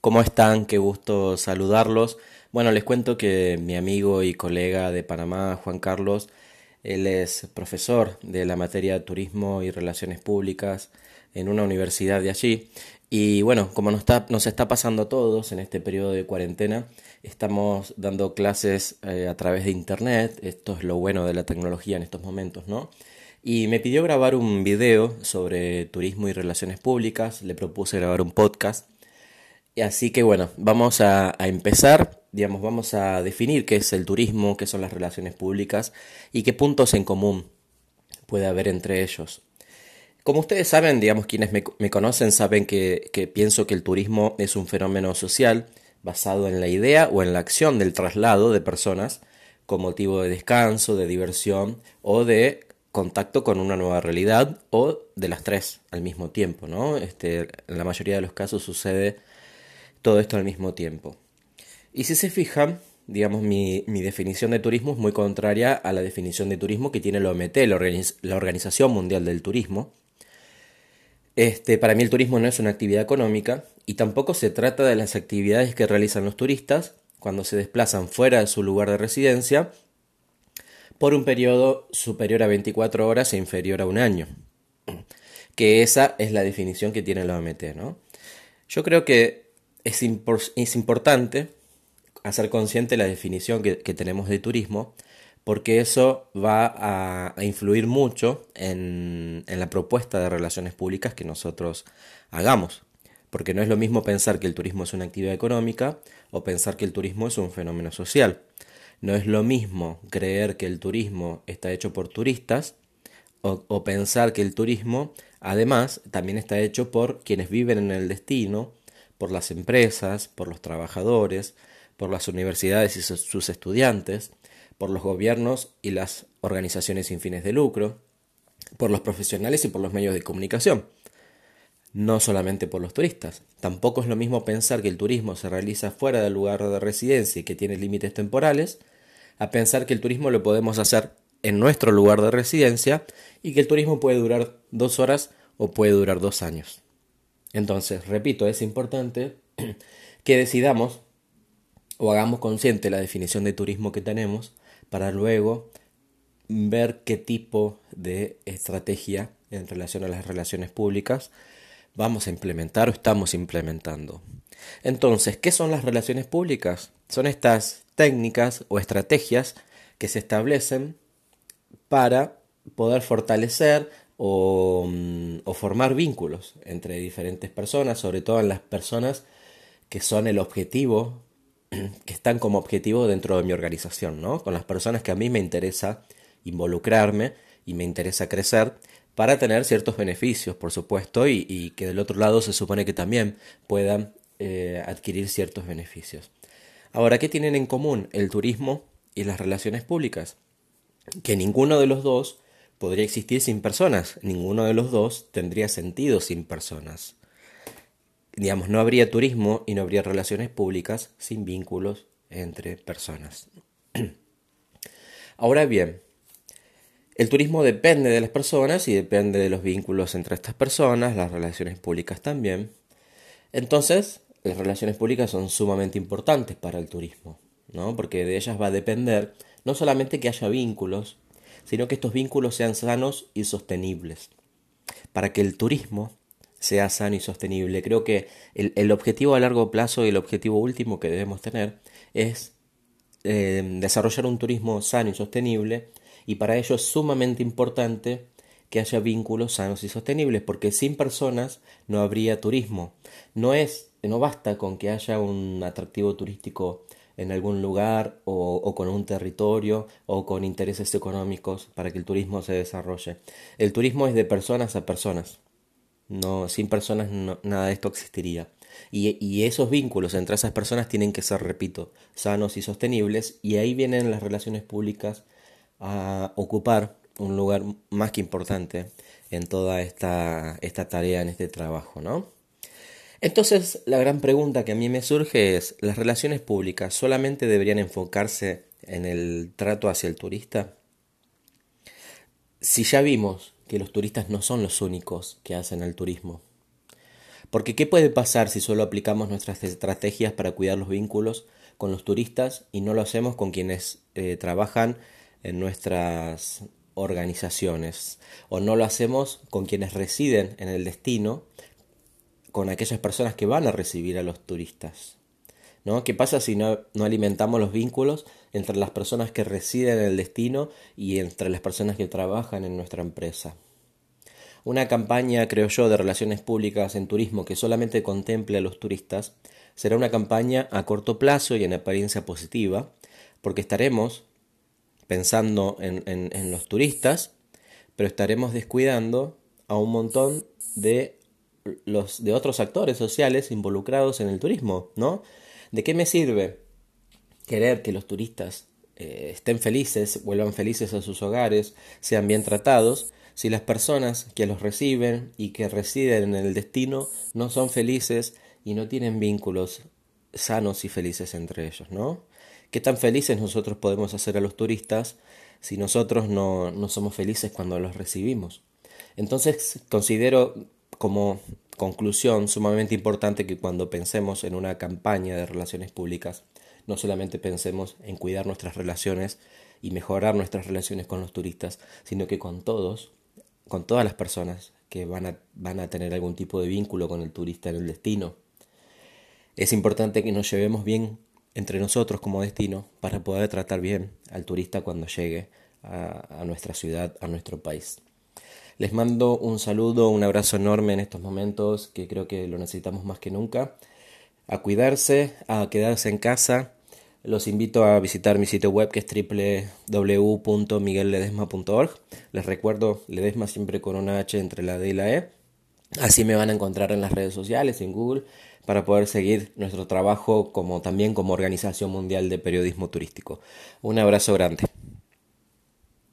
¿Cómo están? Qué gusto saludarlos. Bueno, les cuento que mi amigo y colega de Panamá, Juan Carlos, él es profesor de la materia de Turismo y Relaciones Públicas en una universidad de allí. Y bueno, como nos está, nos está pasando a todos en este periodo de cuarentena, estamos dando clases eh, a través de Internet. Esto es lo bueno de la tecnología en estos momentos, ¿no? Y me pidió grabar un video sobre turismo y relaciones públicas. Le propuse grabar un podcast Así que bueno, vamos a, empezar, digamos, vamos a definir qué es el turismo, qué son las relaciones públicas y qué puntos en común puede haber entre ellos. Como ustedes saben, digamos, quienes me, conocen saben que, que, pienso que el turismo es un fenómeno social basado en la idea o en la acción del traslado de personas con motivo de descanso, de diversión o de contacto con una nueva realidad o de las tres al mismo tiempo, ¿no? Este, en la mayoría de los casos sucede todo esto al mismo tiempo. Y si se fijan, digamos, mi, definición de turismo es muy contraria a la definición de turismo que tiene la OMT, la, Organización Mundial del Turismo. Este, para mí el turismo no es una actividad económica y tampoco se trata de las actividades que realizan los turistas cuando se desplazan fuera de su lugar de residencia por un periodo superior a 24 horas e inferior a un año. Que esa es la definición que tiene la OMT, ¿no? Yo creo que es, importante hacer consciente la definición que, tenemos de turismo, porque eso va a, influir mucho en, la propuesta de relaciones públicas que nosotros hagamos. Porque no es lo mismo pensar que el turismo es una actividad económica o pensar que el turismo es un fenómeno social. No es lo mismo creer que el turismo está hecho por turistas o pensar que el turismo además también está hecho por quienes viven en el destino por las empresas, por los trabajadores, por las universidades y sus estudiantes, por los gobiernos y las organizaciones sin fines de lucro, por los profesionales y por los medios de comunicación. No solamente por los turistas. Tampoco es lo mismo pensar que el turismo se realiza fuera del lugar de residencia y que tiene límites temporales, a pensar que el turismo lo podemos hacer en nuestro lugar de residencia y que el turismo puede durar dos horas o puede durar dos años. Entonces, repito, es importante que decidamos o hagamos consciente la definición de turismo que tenemos para luego ver qué tipo de estrategia en relación a las relaciones públicas vamos a implementar o estamos implementando. Entonces, ¿qué son las relaciones públicas? Son estas técnicas o estrategias que se establecen para poder fortalecer Mm, o, formar vínculos entre diferentes personas, sobre todo en las personas que son el objetivo, que están como objetivo dentro de mi organización, ¿no? Con las personas que a mí me interesa involucrarme y me interesa crecer para tener ciertos beneficios, por supuesto, y, que del otro lado se supone que también puedan eh, adquirir ciertos beneficios. Ahora, ¿qué tienen en común el turismo y las relaciones públicas? Que ninguno de los dos podría existir sin personas. Ninguno de los dos tendría sentido sin personas. Digamos, no habría turismo y no habría relaciones públicas sin vínculos entre personas. Ahora bien, el turismo depende de las personas y depende de los vínculos entre estas personas, las relaciones públicas también. Entonces, las relaciones públicas son sumamente importantes para el turismo, ¿no? Porque de ellas va a depender no solamente que haya vínculos, sino que estos vínculos sean sanos y sostenibles. Para que el turismo sea sano y sostenible, creo que el, objetivo a largo plazo y el objetivo último que debemos tener es eh, desarrollar un turismo sano y sostenible y para ello es sumamente importante que haya vínculos sanos y sostenibles, porque sin personas no habría turismo. No es, no basta con que haya un atractivo turístico en algún lugar o, con un territorio o con intereses económicos para que el turismo se desarrolle. El turismo es de personas a personas. No, sin personas nada de esto existiría. Y, y, esos vínculos entre esas personas tienen que ser, repito, sanos y sostenibles. Y ahí vienen las relaciones públicas a ocupar un lugar más que importante en toda esta, esta tarea, en este trabajo, ¿no? Entonces, la gran pregunta que a mí me surge es, ¿las relaciones públicas solamente deberían enfocarse en el trato hacia el turista? Si ya vimos que los turistas no son los únicos que hacen el turismo, Porque ¿qué puede pasar si solo aplicamos nuestras estrategias para cuidar los vínculos con los turistas y no lo hacemos con quienes eh, trabajan en nuestras organizaciones o no lo hacemos con quienes residen en el destino, con aquellas personas que van a recibir a los turistas? ¿no? ¿Qué pasa si no, alimentamos los vínculos entre las personas que residen en el destino y entre las personas que trabajan en nuestra empresa? Una campaña, creo yo, de relaciones públicas en turismo que solamente contemple a los turistas será una campaña a corto plazo y en apariencia positiva, porque estaremos pensando en, en, los turistas, pero estaremos descuidando a un montón de los de otros actores sociales involucrados en el turismo, ¿no? ¿De qué me sirve querer que los turistas eh, estén felices, vuelvan felices a sus hogares, sean bien tratados, si las personas que los reciben y que residen en el destino no son felices y no tienen vínculos sanos y felices entre ellos, ¿no? ¿Qué tan felices nosotros podemos hacer a los turistas si nosotros no, no somos felices cuando los recibimos? Entonces considero como conclusión sumamente importante que cuando pensemos en una campaña de relaciones públicas, no solamente pensemos en cuidar nuestras relaciones y mejorar nuestras relaciones con los turistas, sino que con todos, con todas las personas que van a, van a tener algún tipo de vínculo con el turista en el destino. Es importante que nos llevemos bien entre nosotros como destino para poder tratar bien al turista cuando llegue a, a nuestra ciudad, a nuestro país. Les mando un saludo, un abrazo enorme en estos momentos que creo que lo necesitamos más que nunca. A cuidarse, a quedarse en casa. Los invito a visitar mi sitio web que es www.miguelledesma.org. Les recuerdo, Ledesma siempre con una H entre la D y la E. Así me van a encontrar en las redes sociales, en Google, para poder seguir nuestro trabajo como también como Organización Mundial de Periodismo Turístico. Un abrazo grande.